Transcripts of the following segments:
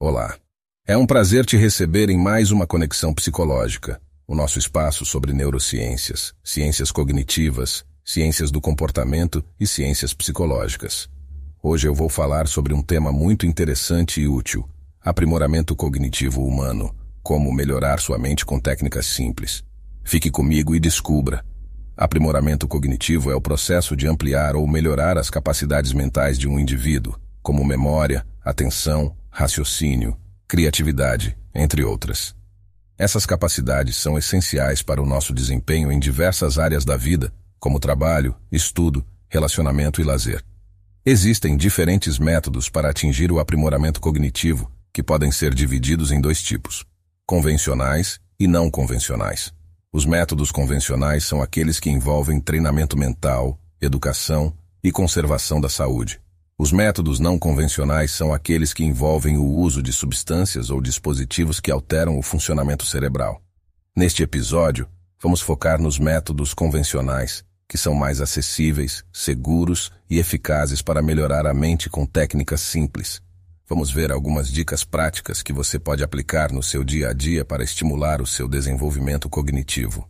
Olá. É um prazer te receber em mais uma Conexão Psicológica, o nosso espaço sobre neurociências, ciências cognitivas, ciências do comportamento e ciências psicológicas. Hoje eu vou falar sobre um tema muito interessante e útil: aprimoramento cognitivo humano, como melhorar sua mente com técnicas simples. Fique comigo e descubra. Aprimoramento cognitivo é o processo de ampliar ou melhorar as capacidades mentais de um indivíduo, como memória, atenção, raciocínio, criatividade, entre outras. Essas capacidades são essenciais para o nosso desempenho em diversas áreas da vida, como trabalho, estudo, relacionamento e lazer. Existem diferentes métodos para atingir o aprimoramento cognitivo, que podem ser divididos em dois tipos: convencionais e não convencionais. Os métodos convencionais são aqueles que envolvem treinamento mental, educação e conservação da saúde. Os métodos não convencionais são aqueles que envolvem o uso de substâncias ou dispositivos que alteram o funcionamento cerebral. Neste episódio, vamos focar nos métodos convencionais, que são mais acessíveis, seguros e eficazes para melhorar a mente com técnicas simples. Vamos ver algumas dicas práticas que você pode aplicar no seu dia a dia para estimular o seu desenvolvimento cognitivo.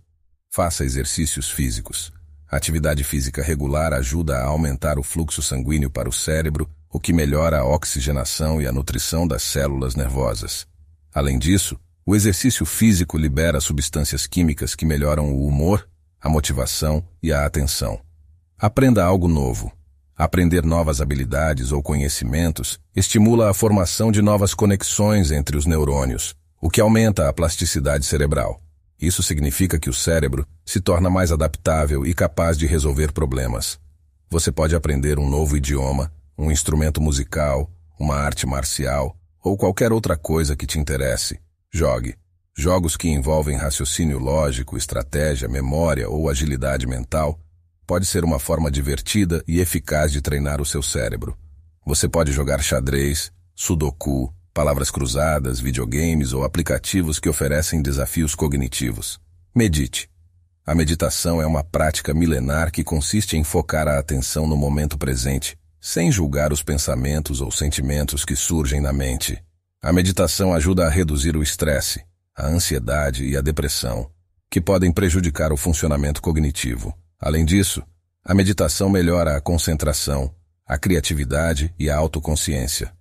Faça exercícios físicos. A atividade física regular ajuda a aumentar o fluxo sanguíneo para o cérebro, o que melhora a oxigenação e a nutrição das células nervosas. Além disso, o exercício físico libera substâncias químicas que melhoram o humor, a motivação e a atenção. Aprenda algo novo. Aprender novas habilidades ou conhecimentos estimula a formação de novas conexões entre os neurônios, o que aumenta a plasticidade cerebral. Isso significa que o cérebro se torna mais adaptável e capaz de resolver problemas. Você pode aprender um novo idioma, um instrumento musical, uma arte marcial ou qualquer outra coisa que te interesse. Jogue. Jogos que envolvem raciocínio lógico, estratégia, memória ou agilidade mental pode ser uma forma divertida e eficaz de treinar o seu cérebro. Você pode jogar xadrez, sudoku, palavras cruzadas, videogames ou aplicativos que oferecem desafios cognitivos. Medite. A meditação é uma prática milenar que consiste em focar a atenção no momento presente, sem julgar os pensamentos ou sentimentos que surgem na mente. A meditação ajuda a reduzir o estresse, a ansiedade e a depressão, que podem prejudicar o funcionamento cognitivo. Além disso, a meditação melhora a concentração, a criatividade e a autoconsciência.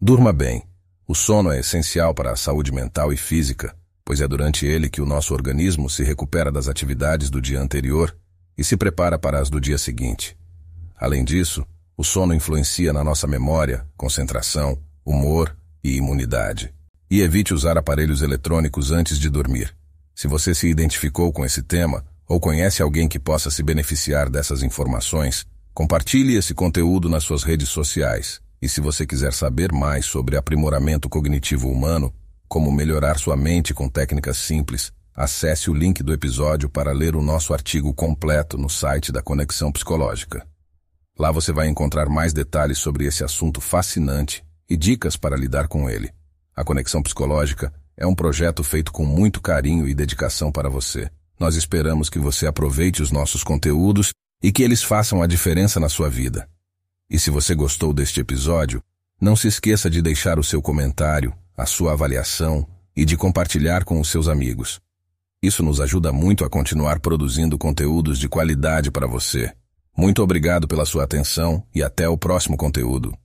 Durma bem. O sono é essencial para a saúde mental e física, pois é durante ele que o nosso organismo se recupera das atividades do dia anterior e se prepara para as do dia seguinte. Além disso, o sono influencia na nossa memória, concentração, humor e imunidade. E evite usar aparelhos eletrônicos antes de dormir. Se você se identificou com esse tema ou conhece alguém que possa se beneficiar dessas informações, compartilhe esse conteúdo nas suas redes sociais. E se você quiser saber mais sobre aprimoramento cognitivo humano, como melhorar sua mente com técnicas simples, acesse o link do episódio para ler o nosso artigo completo no site da Conexão Psicológica. Lá você vai encontrar mais detalhes sobre esse assunto fascinante e dicas para lidar com ele. A Conexão Psicológica é um projeto feito com muito carinho e dedicação para você. Nós esperamos que você aproveite os nossos conteúdos e que eles façam a diferença na sua vida. E se você gostou deste episódio, não se esqueça de deixar o seu comentário, a sua avaliação e de compartilhar com os seus amigos. Isso nos ajuda muito a continuar produzindo conteúdos de qualidade para você. Muito obrigado pela sua atenção e até o próximo conteúdo.